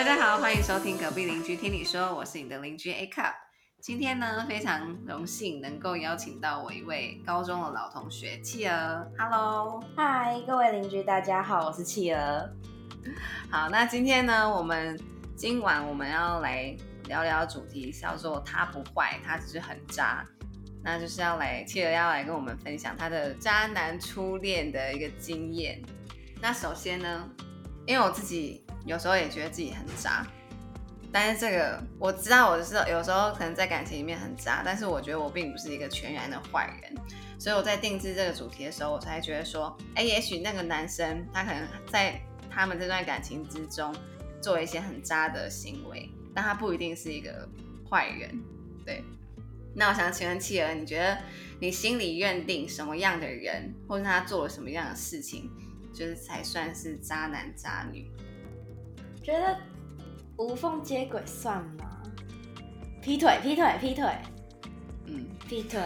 大家好，欢迎收听隔壁邻居听你说，我是你的邻居 A Cup。今天呢，非常荣幸能够邀请到我一位高中的老同学企鹅。Hello，嗨，各位邻居，大家好，我是企鹅。好，那今天呢，我们今晚我们要来聊聊主题，叫做他不坏，他只是很渣。那就是要来企鹅要来跟我们分享他的渣男初恋的一个经验。那首先呢，因为我自己有时候也觉得自己很渣，但是这个我知道我是有时候可能在感情里面很渣，但是我觉得我并不是一个全然的坏人，所以我在定制这个主题的时候，我才觉得说，哎，也许那个男生他可能在他们这段感情之中做一些很渣的行为，但他不一定是一个坏人，对。那我想请问企鹅，你觉得你心里认定什么样的人，或者他做了什么样的事情，就是才算是渣男渣女？觉得无缝接轨算吗？劈腿，劈腿，劈腿，嗯，劈腿。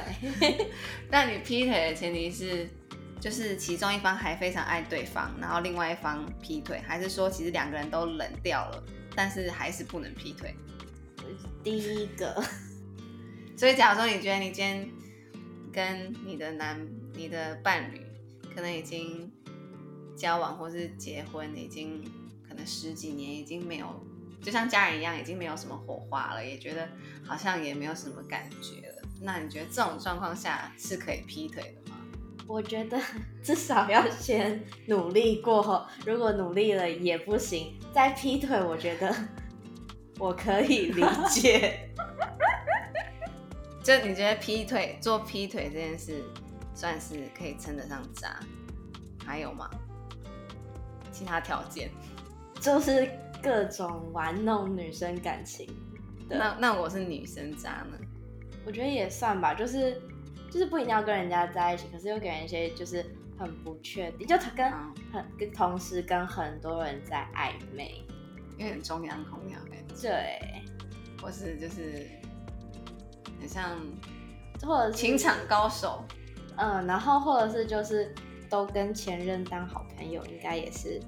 但你劈腿的前提是，就是其中一方还非常爱对方，然后另外一方劈腿，还是说其实两个人都冷掉了，但是还是不能劈腿？第一个。所以，假如说你觉得你今天跟你的男、你的伴侣可能已经交往或是结婚，已经可能十几年，已经没有就像家人一样，已经没有什么火花了，也觉得好像也没有什么感觉了。那你觉得这种状况下是可以劈腿的吗？我觉得 至少要先努力过后，如果努力了也不行，再劈腿，我觉得 我可以理 解。就你觉得劈腿做劈腿这件事，算是可以称得上渣？还有吗？其他条件？就是各种玩弄女生感情。那那我是女生渣呢？我觉得也算吧，就是就是不一定要跟人家在一起，可是又给人一些就是很不确定，就他跟很跟同时跟很多人在暧昧，有点中央空调感觉。对，或是就是很。像或者情场高手，嗯，然后或者是就是都跟前任当好朋友，应该也是，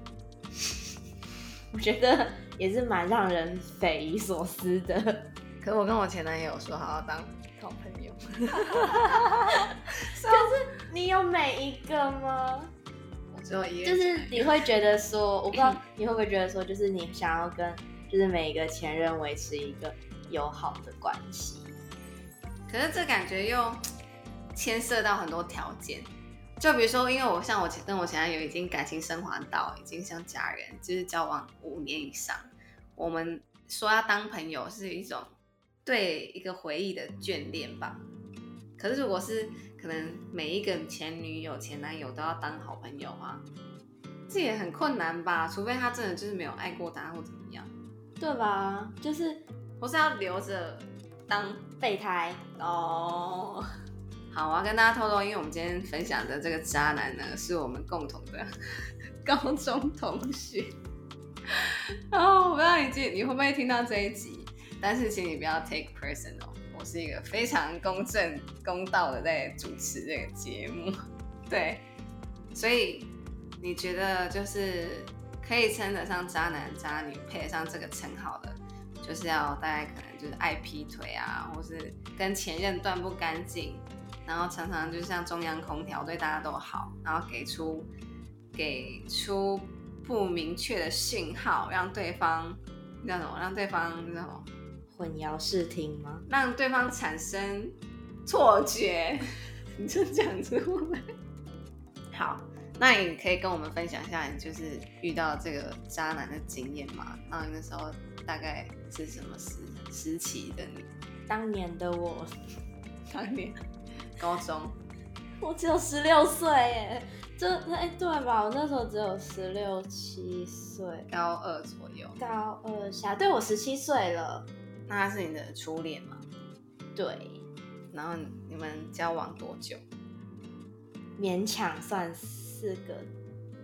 我觉得也是蛮让人匪夷所思的。可是我跟我前男友说好好当好朋友，可是你有每一个吗？我只有一个，就是你会觉得说，我不知道你会不会觉得说，就是你想要跟就是每一个前任维持一个友好的关系。可是这感觉又牵涉到很多条件，就比如说，因为我像我前跟我前男友已经感情升华到已经像家人，就是交往五年以上，我们说要当朋友是一种对一个回忆的眷恋吧。可是如果是可能每一个前女友、前男友都要当好朋友啊，这也很困难吧？除非他真的就是没有爱过他或怎么样，对吧？就是我是要留着。当备胎哦，好，我要跟大家透露，因为我们今天分享的这个渣男呢，是我们共同的 高中同学。哦，我不知道你记你会不会听到这一集，但是请你不要 take personal，我是一个非常公正公道的在主持这个节目。对，所以你觉得就是可以称得上渣男渣女，配得上这个称号的？就是要大概可能就是爱劈腿啊，或是跟前任断不干净，然后常常就像中央空调对大家都好，然后给出给出不明确的信号，让对方叫什么？让对方叫什么？混淆视听吗？让对方产生错觉？你就讲出来。好，那你可以跟我们分享一下，你就是遇到这个渣男的经验吗？然后那时候。大概是什么时时期的你？当年的我，当年高中，我只有十六岁耶，这哎对吧？我那时候只有十六七岁，高二左右，高二下，对我十七岁了。那他是你的初恋吗？对。然后你们交往多久？勉强算四个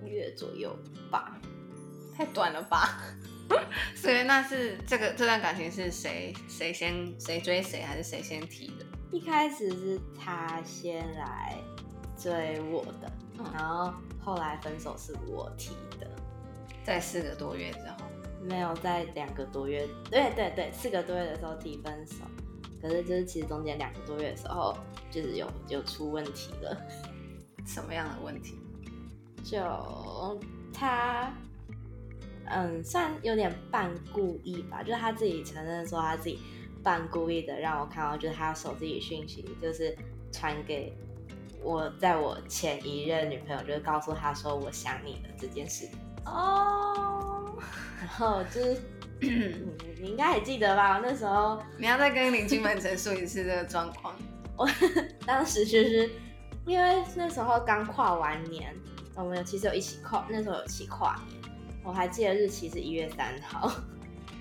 月左右吧。太短了吧？所以那是这个这段感情是谁谁先谁追谁，还是谁先提的？一开始是他先来追我的，然后后来分手是我提的，在四个多月之后，没有在两个多月，对对对，四个多月的时候提分手。可是就是其实中间两个多月的时候，就是有有出问题了。什么样的问题？就他，嗯，算有点半故意吧，就是他自己承认说他自己半故意的让我看到，就是他手机里讯息，就是传给我在我前一任女朋友，就是告诉他说我想你了这件事。哦，然后就是，嗯你应该还记得吧？那时候 你要再跟邻居们陈述一次这个状况。我当时就是因为那时候刚跨完年，我们其实有一起跨，那时候有一起跨年，我还记得日期是一月三号，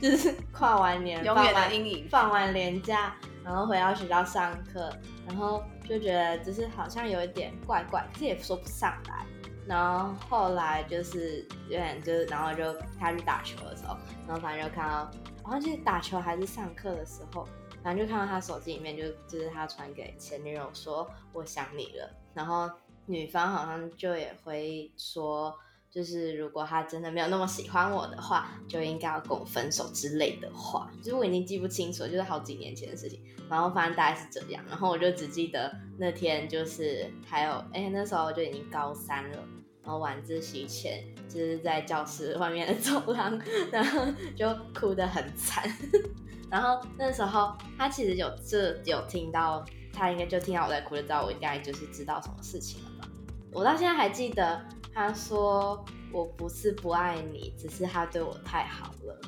就是 跨完年，永远放完的阴影。放完年假，然后回到学校上课，然后就觉得就是好像有一点怪怪，可是也说不上来。然后后来就是有点就是，然后就他去打球的时候，然后反正就看到，好像是打球还是上课的时候，反正就看到他手机里面就就是他传给前女友说我想你了，然后女方好像就也会说，就是如果他真的没有那么喜欢我的话，就应该要跟我分手之类的话，就是我已经记不清楚，就是好几年前的事情。然后反正大概是这样，然后我就只记得那天就是还有，哎，那时候就已经高三了，然后晚自习前就是在教室外面的走廊，然后就哭得很惨。然后那时候他其实有这有听到，他应该就听到我在哭，就知道我应该就是知道什么事情了吧。我到现在还记得他说我不是不爱你，只是他对我太好了。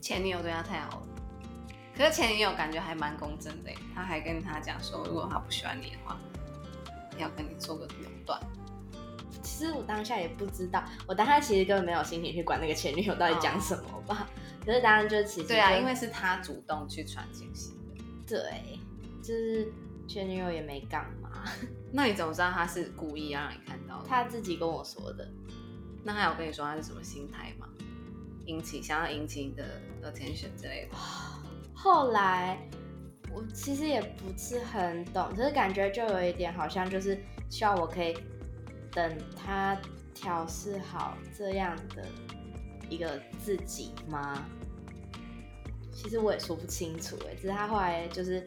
前女友对他太好了，可是前女友感觉还蛮公正的，他还跟他讲说，如果他不喜欢你的话，要跟你做个了断。其实我当下也不知道，我当下其实根本没有心情去管那个前女友到底讲什么吧。可是当然就其实对啊，因为是他主动去传信息的。对，就是前女友也没干嘛，那你怎么知道他是故意要让你看到的？他自己跟我说的。那他有跟你说他是什么心态吗？引起想要引起你的 attention 之类的。后来我其实也不是很懂，只是感觉就有一点好像就是希望我可以等他调试好这样的一个自己吗？其实我也说不清楚哎，只是他后来就是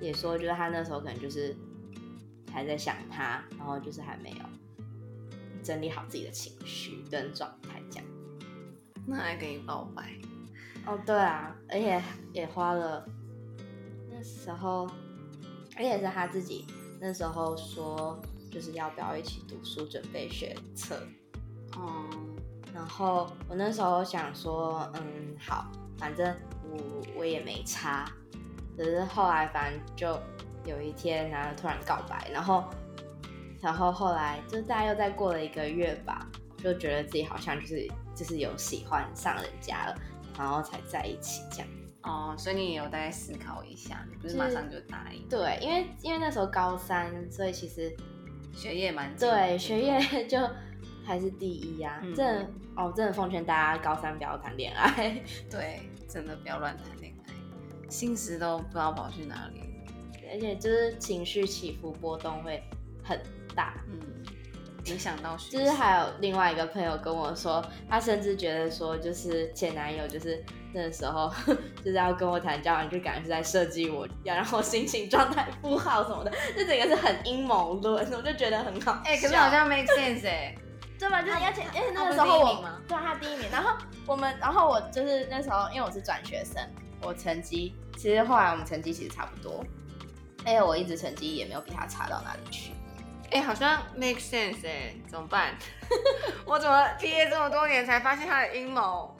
也说，就是他那时候可能就是还在想他，然后就是还没有整理好自己的情绪跟状态这样。那还给你告白？哦，对啊，而且也花了那时候，而且是他自己那时候说，就是要不要一起读书，准备学测。哦、然后我那时候想说，嗯，好，反正我我也没差。只是后来反正就有一天，然后突然告白，然后然后后来就大概又再过了一个月吧，就觉得自己好像就是就是有喜欢上人家了，然后才在一起这样。哦，所以你也有大概思考一下，你不是马上就答应？对，因为因为那时候高三，所以其实学业蛮紧对学业就还是第一啊。嗯真的哦，真的奉劝大家高三不要谈恋爱。对，真的不要乱谈恋爱，心思都不知道跑去哪里。而且就是情绪起伏波动会很大。嗯，影响到学。就是还有另外一个朋友跟我说，他甚至觉得说，就是前男友就是那时候 就是要跟我谈交往，就感觉是在设计我，要让我心情状态不好什么的，这整个是很阴谋论，我就觉得很好笑。哎、可是好像 make sense 哎、对吧？就是而且而且那个时候我对啊，他第一名。然后我们，然后我就是那时候，因为我是转学生，我成绩其实后来我们成绩其实差不多，而且我一直成绩也没有比他差到哪里去。哎、好像 make sense 哎、怎么办？我怎么毕业这么多年才发现他的阴谋？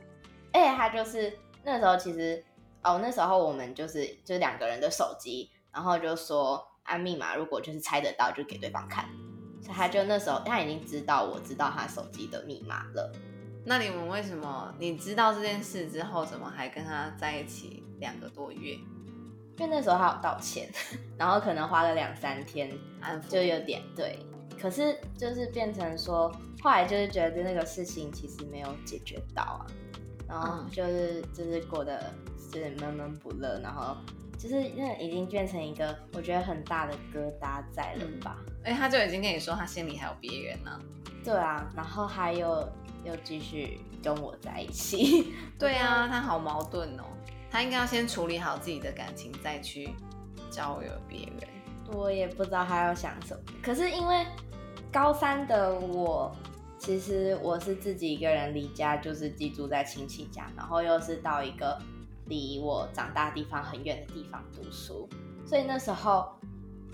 而且他就是那时候其实哦，那时候我们就是就是两个人的手机，然后就说按密码，如果就是猜得到就给对方看。所以他就那时候他已经知道我知道他手机的密码了。那你们为什么你知道这件事之后，怎么还跟他在一起两个多月？因为那时候他有道歉，然后可能花了两三天，安抚就有点对。可是就是变成说，后来就是觉得那个事情其实没有解决到啊，然后嗯就是、就是过得就是闷闷不乐，然后就是那已经变成一个我觉得很大的疙瘩在了吧。哎、他就已经跟你说他心里还有别人呢、对啊，然后还有又继续跟我在一起。对啊，他好矛盾哦。他应该要先处理好自己的感情，再去交友别人。我也不知道他要想什么。可是因为高三的我，其实我是自己一个人离家，就是寄住在亲戚家，然后又是到一个离我长大地方很远的地方读书，所以那时候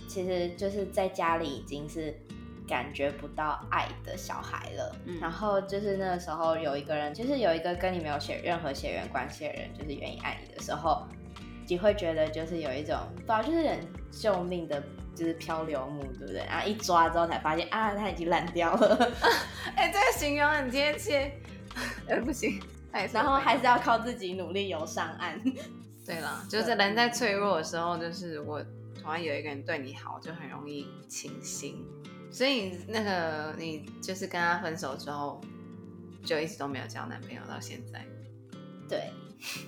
其实就是在家里已经是。感觉不到爱的小孩了，然后就是那个时候有一个人，就是有一个跟你没有血任何血缘关系的人，就是愿意爱你的时候，你会觉得就是有一种不知道，就是很救命的，就是漂流木，对不对？然后一抓之后才发现啊，它已经烂掉了。哎，这个形容很贴切。哎，不行，然后还是要靠自己努力游上岸。对了，就是人在脆弱的时候，就是我突然有一个人对你好，就很容易倾心。所以那个你就是跟他分手之后，就一直都没有交男朋友到现在。对，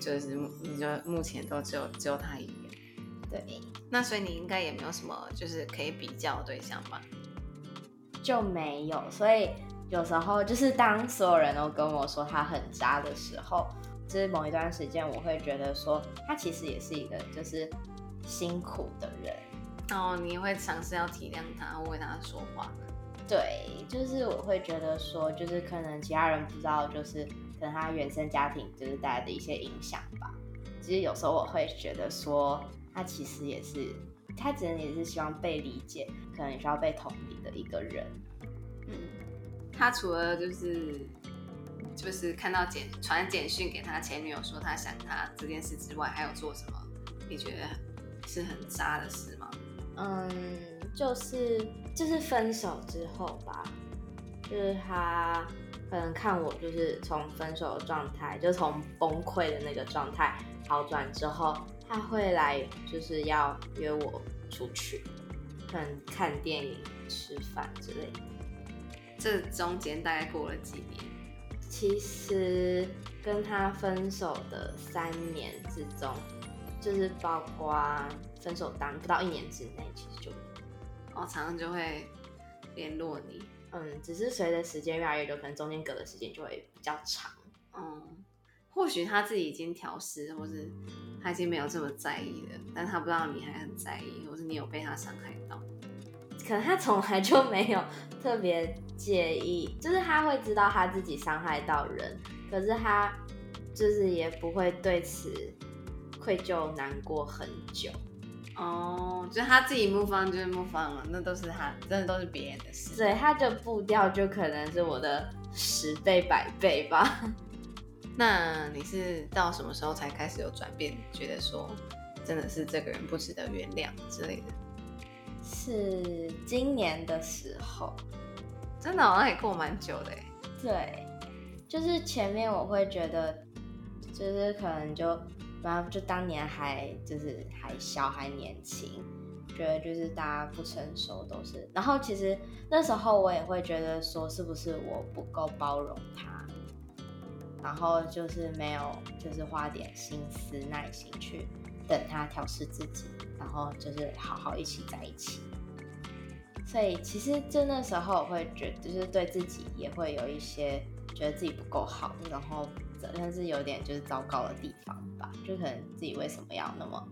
就是你就目前都只有只有他一个。对，那所以你应该也没有什么就是可以比较的对象吧？就没有，所以有时候就是当所有人都跟我说他很渣的时候，就是某一段时间我会觉得说他其实也是一个就是辛苦的人。哦，你会尝试要体谅他，为他说话。对，就是我会觉得说，就是可能其他人不知道，就是可能他原生家庭就是带来的一些影响吧。其实有时候我会觉得说，他其实也是，他只能也是希望被理解，可能也需要被同理的一个人。嗯，他除了就是就是看到简传简讯给他前女友说他想他这件事之外，还有做什么？你觉得是很渣的事吗？嗯，就是就是分手之后吧，就是他可能看我就是从分手的状态，就从崩溃的那个状态好转之后，他会来就是要约我出去，可能看电影、吃饭之类的。这中间大概过了几年？其实跟他分手的三年之中，就是包括。分手当不到一年之内，其实就哦，常常就会联络你。嗯，只是随着时间越来越久，可能中间隔的时间就会比较长。嗯，或许他自己已经调试，或是他已经没有这么在意了，但他不知道你还很在意，或是你有被他伤害到。可能他从来就没有特别介意，就是他会知道他自己伤害到人，可是他就是也不会对此愧疚难过很久。哦，就他自己木方就是木方了，那都是他，真的都是别人的事。对，他的步调就可能是我的十倍百倍吧。那你是到什么时候才开始有转变，觉得说真的是这个人不值得原谅之类的？是今年的时候，真的好像也过蛮久的对，就是前面我会觉得，就是可能就。然后就当年还就是还小还年轻，觉得就是大家不成熟都是。然后其实那时候我也会觉得说是不是我不够包容他，然后就是没有就是花点心思耐心去等他调试自己，然后就是好好一起在一起。所以其实就那时候我会觉就是对自己也会有一些觉得自己不够好，然后。但是有点就是糟糕的地方吧，就可能自己为什么要那么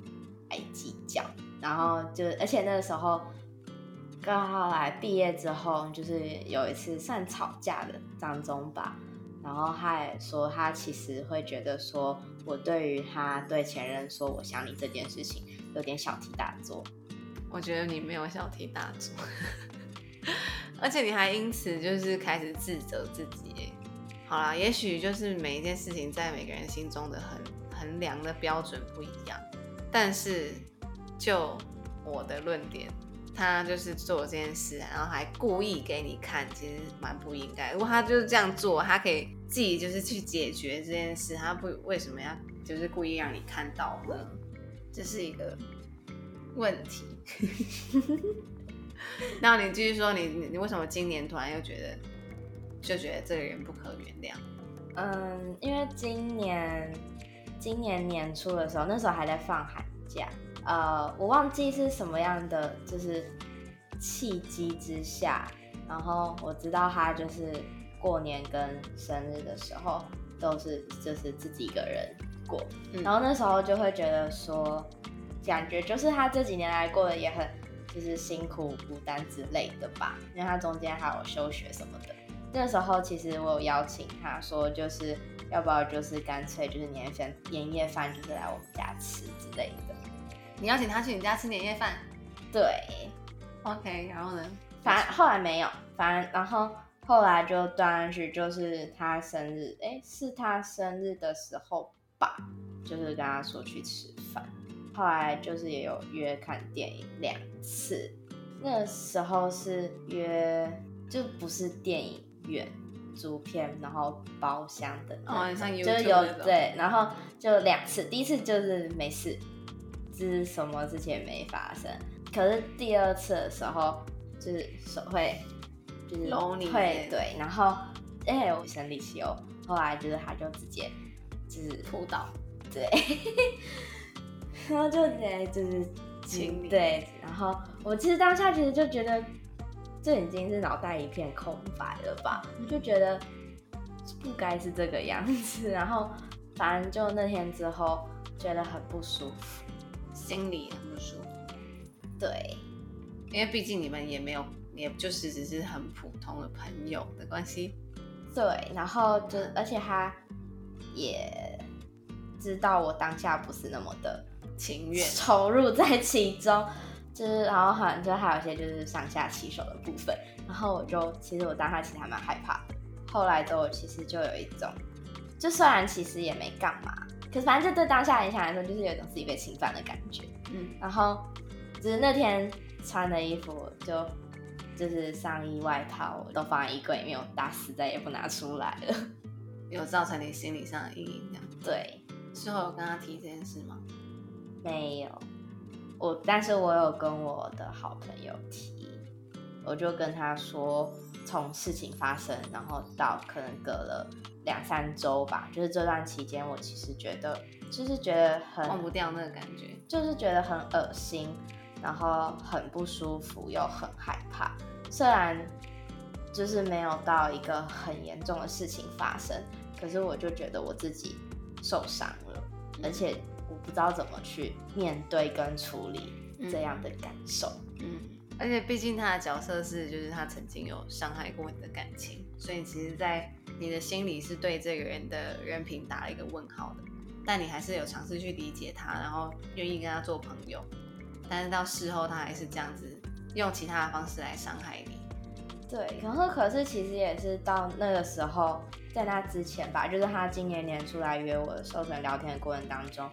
爱计较，然后就而且那个时候刚好来毕业之后，就是有一次算吵架的当中吧，然后他也说他其实会觉得说我对于他对前任说我想你这件事情有点小题大做，我觉得你没有小题大做，而且你还因此就是开始自责自己。好啦，也许就是每一件事情在每个人心中的衡衡量的标准不一样，但是就我的论点，他就是做这件事，然后还故意给你看，其实蛮不应该。如果他就是这样做，他可以自己就是去解决这件事，他不为什么要就是故意让你看到呢？这是一个问题。那你继续说，你你为什么今年突然又觉得？就觉得这个人不可原谅。嗯，因为今年今年年初的时候，那时候还在放寒假，呃，我忘记是什么样的就是契机之下，然然后我知道他就是过年跟生日的时候都是就是自己一个人过，嗯然后那时候就会觉得说，感觉就是他这几年来过得也很就是辛苦孤单之类的吧，因为他中间还有休学什么的。那时候其实我有邀请他说，就是要不要就是干脆就是年饭年夜饭就是来我们家吃之类的。你邀请他去你家吃年夜饭对，，OK，然后呢？反正后来没有，反正然后后来就断上去，就是他生日，哎，是他生日的时候吧，就是跟他说去吃饭，后来就是也有约看电影两次，那时候是约就不是电影院。租片，然后包厢的就是有对，然后就两次，第一次就是没事，就是什么事情也没发生。可是第二次的时候，就是手会就是会对，然后哎、我生理期哦，后来就是他就直接就是扑倒，对，然后就直接就是亲你对，然后我其实当下其实就觉得这已经是脑袋一片空白了吧，就觉得不该是这个样子，然后反正就那天之后觉得很不舒服，心里很不舒服，对，因为毕竟你们也没有，也就是只是很普通的朋友的关系。对，然后就而且他也知道我当下不是那么的情愿，投入在其中，就是然后好像就还有一些就是上下其手的部分，然后我就其实我当下其实还蛮害怕的，后来都其实就有一种，就虽然其实也没干嘛，可是反正就对当下影响来说，就是有一种自己被侵犯的感觉，嗯，然后只是那天穿的衣服就。就是上衣外套都放在衣柜里面，我打死再也不拿出来了。有造成你心理上的阴影。对，之后有跟他提这件事吗？没有，我但是我有跟我的好朋友提，我就跟他说，从事情发生，然后到可能隔了两三周吧，就是这段期间，我其实觉得，就是觉得很忘不掉那个感觉。就是觉得很恶心，然后很不舒服，又很害怕。虽然就是没有到一个很严重的事情发生，可是我就觉得我自己受伤了，而且我不知道怎么去面对跟处理这样的感受。嗯，而且毕竟他的角色是，就是他曾经有伤害过你的感情，所以其实，在你的心里是对这个人的人品打了一个问号的。但你还是有尝试去理解他，然后愿意跟他做朋友。但是到事后，他还是这样子用其他的方式来伤害你。对，然后可是其实也是到那个时候，在那之前吧，就是他今年年初来约我的时候，可能聊天的过程当中，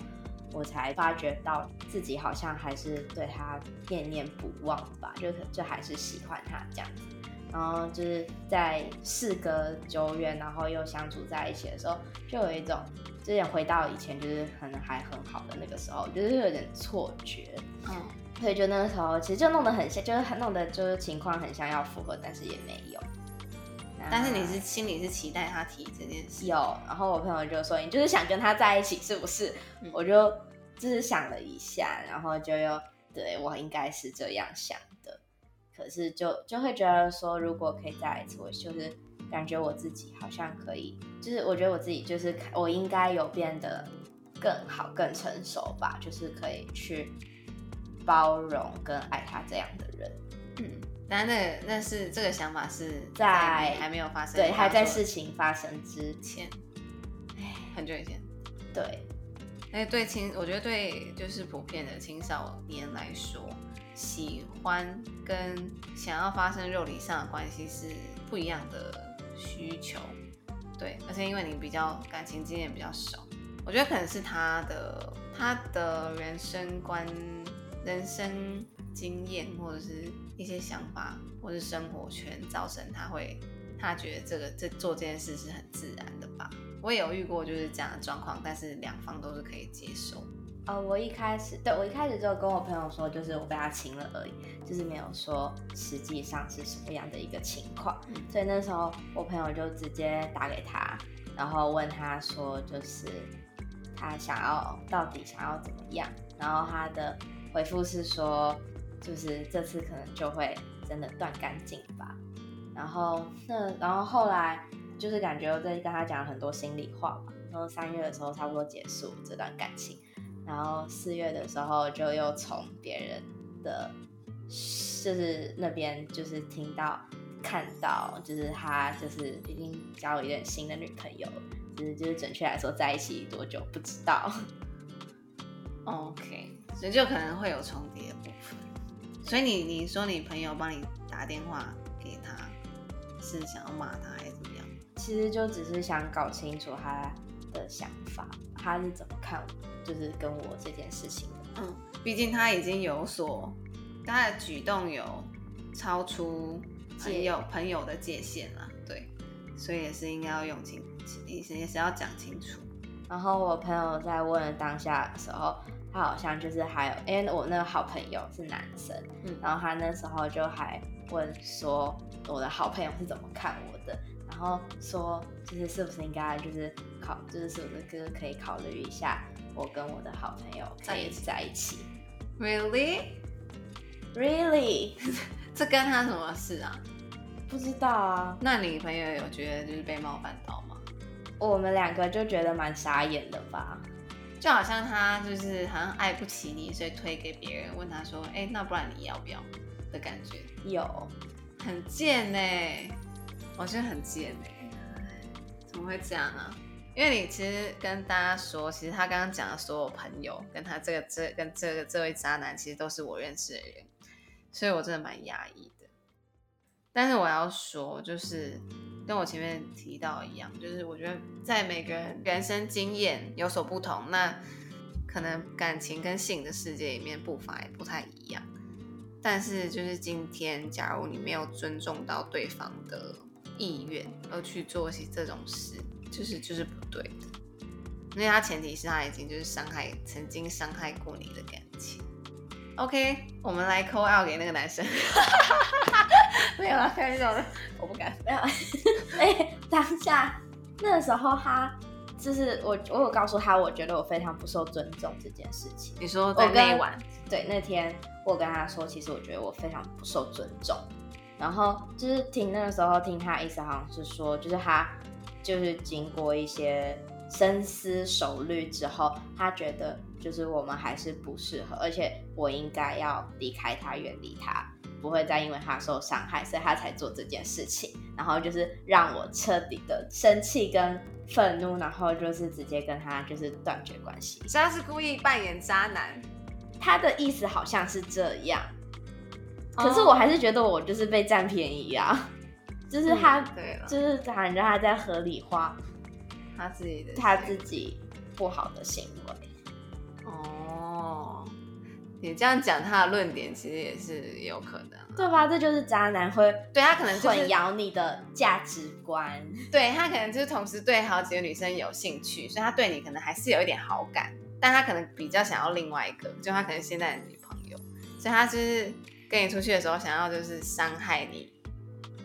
我才发觉到自己好像还是对他念念不忘吧，就就还是喜欢他这样子。然后就是在事隔久远，然后又相处在一起的时候，就有一种，就有点回到以前，就是可能还很好的那个时候，就是有点错觉。嗯，所以就那个时候，其实就弄得很像，就是很弄的，就是情况很像要复合，但是也没有。但是你是心里是期待他提这件事。有，然后我朋友就说你就是想跟他在一起，是不是？嗯我就就是想了一下，然后就又对我应该是这样想的，可是就就会觉得说，如果可以再来一次，我就是感觉我自己好像可以，就是我觉得我自己就是我应该有变得更好、更成熟吧，就是可以去包容跟爱他这样的人。嗯，但那个那是这个想法是在你还没有发生，对，还在事事情发生之前，唉，很久以前。对，那对青，我觉得对就是普遍的青少年来说，喜欢跟想要发生肉体上的关系是不一样的需求。对，而且因为你比较感情经验比较少，我觉得可能是他的他的人生观、人生经验或者是一些想法或是生活圈，造成他会他觉得这个这做这件事是很自然的吧。我也有遇过就是这样的状况，但是两方都是可以接受。呃，我一开始对我一开始就跟我朋友说，就是我被他亲了而已，就是没有说实际上是什么样的一个情况。嗯所以那时候我朋友就直接打给他，然后问他说，就是他想要到底想要怎么样，然后他的回复是说，就是这次可能就会真的断干净吧。然后那然后后来就是感觉我在跟他讲很多心里话嘛。然后三月的时候差不多结束这段感情，然后四月的时候就又从别人的，就是那边就是听到看到，就是他就是已经交了一任新的女朋友，就是就是准确来说在一起多久不知道。OK，所以就可能会有重叠的部分。所以你你说你朋友帮你打电话给他，是想要骂他还是怎么样？其实就只是想搞清楚他的想法，他是怎么看，就是跟我这件事情的。嗯，毕竟他已经有所，他的举动有超出朋友朋友的界限了，对，所以也是应该要用清，也是也是要讲清楚。然后我朋友在问当下的时候，他好像就是还有，因为我那个好朋友是男生，嗯然后他那时候就还问说我的好朋友是怎么看我的，然后说就是是不是应该就是考，就是是不是就是可以考虑一下我跟我的好朋友可以在一起。Really？Really？这跟他什么事啊？不知道啊，那你朋友有觉得就是被冒犯到吗？我们两个就觉得蛮傻眼的吧。就好像他就是好像爱不起你，所以推给别人，问他说：“哎、那不然你要不要？”的感觉，有，很贱呢、我觉得很贱呢、怎么会这样啊？因为你其实跟大家说，其实他刚刚讲的所有朋友，跟他这个这跟这个这位渣男，其实都是我认识的人，所以我真的蛮压抑的。但是我要说，就是跟我前面提到一样，就是我觉得在每个人人生经验有所不同，那可能感情跟性的世界里面步伐也不太一样。但是就是今天，假如你没有尊重到对方的意愿，而去做起这种事，就是就是不对的。因为他前提是他已经就是伤害，曾经伤害过你的感情。OK，我们来扣 out 给那个男生。没有啦，开玩笑的，我不敢。没有，哎，当下那个时候他就是我，我有告诉他，我觉得我非常不受尊重这件事情。你说在我跟那一晚，对，那天我跟他说，其实我觉得我非常不受尊重。然后就是听那个时候听他意思，好像是说，就是他就是经过一些深思熟虑之后，他觉得就是我们还是不适合，而且我应该要离开他，远离他，不会再因为他受伤害，所以他才做这件事情。然后就是让我彻底的生气跟愤怒，然后就是直接跟他就是断绝关系。所以他是故意扮演渣男。他的意思好像是这样，哦可是我还是觉得我就是被占便宜啊，就是他，嗯对了，就是感觉他在合理化他自己的他自己不好的行为。哦，你这样讲他的论点，其实也是有可能啊。对吧？这就是渣男会对他可能就是混淆你的价值观。对他可能就是同时对好几个女生有兴趣，所以他对你可能还是有一点好感，但他可能比较想要另外一个，就他可能现在的女朋友，所以他就是跟你出去的时候想要就是伤害你，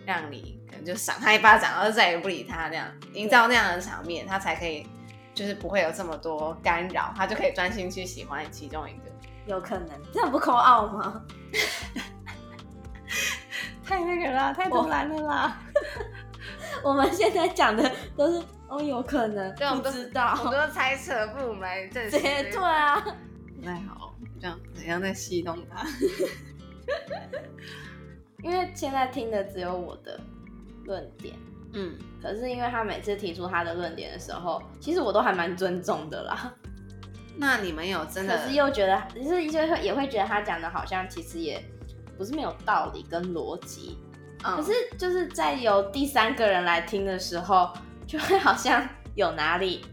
让你可能就赏他一巴掌，然后再也不理他那样，营造那样的场面，他才可以就是不会有这么多干扰，他就可以专心去喜欢其中一个。有可能，这样不扣傲吗？太那个了，太突然了啦！我们现在讲的都是哦，有可能，对，我不知道，我们都猜测，不如我们来证实对这个。对啊，不太好，这样怎样在戏弄他？因为现在听的只有我的论点。嗯，可是因为他每次提出他的论点的时候，其实我都还蛮尊重的啦。那你们有真的可是又觉得，就是就会也会觉得他讲的好像其实也不是没有道理跟逻辑。嗯可是就是在有第三个人来听的时候，就会好像有哪里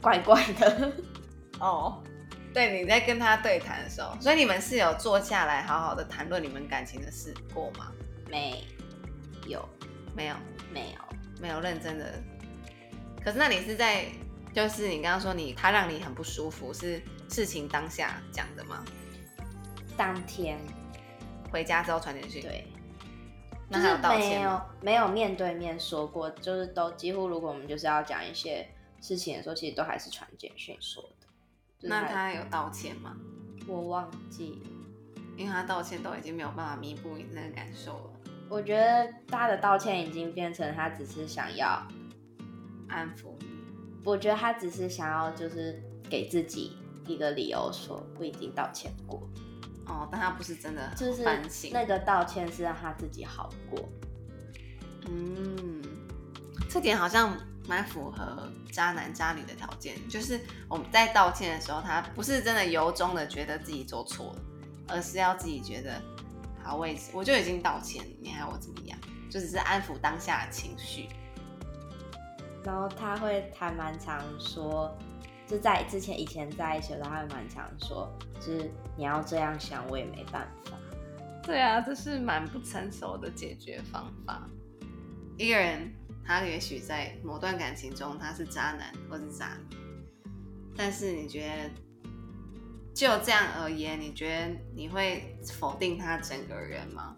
怪怪的。哦，对，你在跟他对谈的时候，所以你们是有坐下来好好的谈论你们感情的事过吗？没有，没有，没有，没有认真的。可是那你是在，就是你刚刚说你他让你很不舒服，是事情当下讲的吗？当天回家之后传简讯，，对，那他有就是没有？没有面对面说过，就是都几乎如果我们就是要讲一些事情的时候，其实都还是传简讯说的。就是那还他有道歉吗？我忘记了，因为他道歉都已经没有办法弥补你那个感受了。我觉得他的道歉已经变成他只是想要安抚你。我觉得他只是想要就是给自己一个理由，说我已经道歉过。哦，但他不是真的就是反省。那个道歉是让他自己好过。嗯，这点好像蛮符合渣男渣女的条件，就是我们在道歉的时候，他不是真的由衷的觉得自己做错了，而是要自己觉得，好，我也是我就已经道歉，你还要我怎么样？就只是安抚当下的情绪。然后他会还蛮常说，就在之前以前在一起的时候，他会蛮常说，就是你要这样想，我也没办法。对啊，这是蛮不成熟的解决方法。一个人他也许在某段感情中他是渣男或是渣女，但是你觉得就这样而言，你觉得你会否定他整个人吗？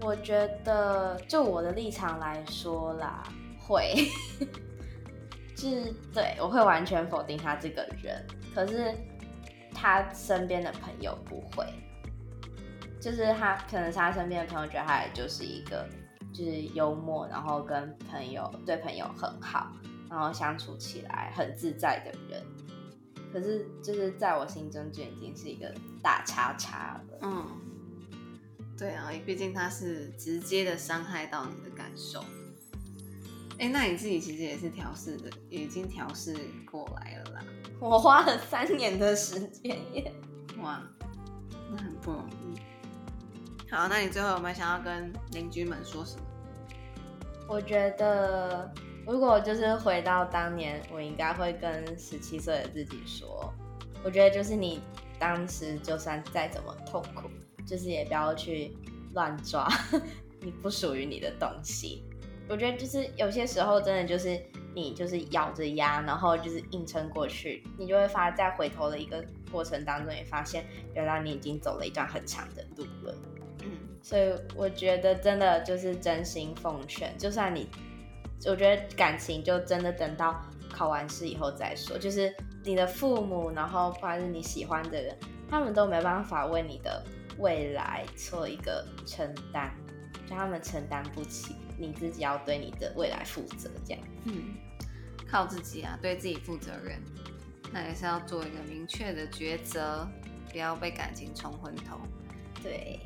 我觉得就我的立场来说啦，会，就是对我会完全否定他这个人，可是他身边的朋友不会，就是他可能是他身边的朋友觉得他也就是一个就是幽默，然后跟朋友对朋友很好，然后相处起来很自在的人，可是就是在我心中就已经是一个大叉叉了。嗯，对啊，毕竟他是直接的伤害到你的感受。哎，那你自己其实也是调试的，已经调试过来了啦。我花了三年的时间耶，哇，那很不容易。好，那你最后有没有想要跟邻居们说什么？我觉得如果就是回到当年，我应该会跟十七岁的自己说，我觉得就是你当时就算再怎么痛苦，就是也不要去乱抓 你不属于你的东西。我觉得就是有些时候真的就是你就是咬着牙，然后就是硬撑过去，你就会发在回头的一个过程当中，也发现原来你已经走了一段很长的路了。嗯，所以我觉得真的就是真心奉劝，就算你，我觉得感情就真的等到考完试以后再说。就是你的父母，然后或者是你喜欢的人，他们都没办法为你的未来做一个承担，就他们承担不起。你自己要对你的未来负责，这样。嗯，靠自己啊，对自己负责任。那也是要做一个明确的抉择，不要被感情冲昏头。对，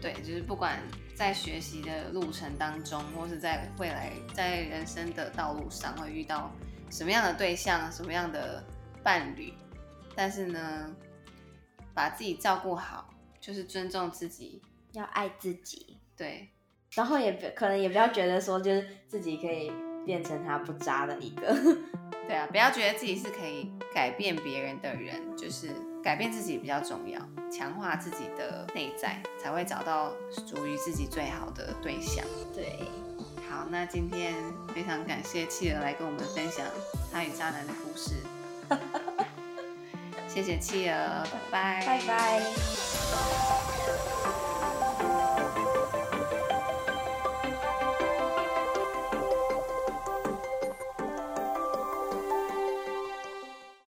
对，就是不管在学习的路程当中，或是在未来在人生的道路上会遇到什么样的对象、什么样的伴侣，但是呢，把自己照顾好，就是尊重自己，要爱自己。对。然后也可能也不要觉得说，就是自己可以变成他不渣的一个，对啊，不要觉得自己是可以改变别人的人，就是改变自己比较重要，强化自己的内在，才会找到属于自己最好的对象。对，好，那今天非常感谢企鹅来跟我们分享他与渣男的故事，谢谢企鹅，拜拜，拜拜。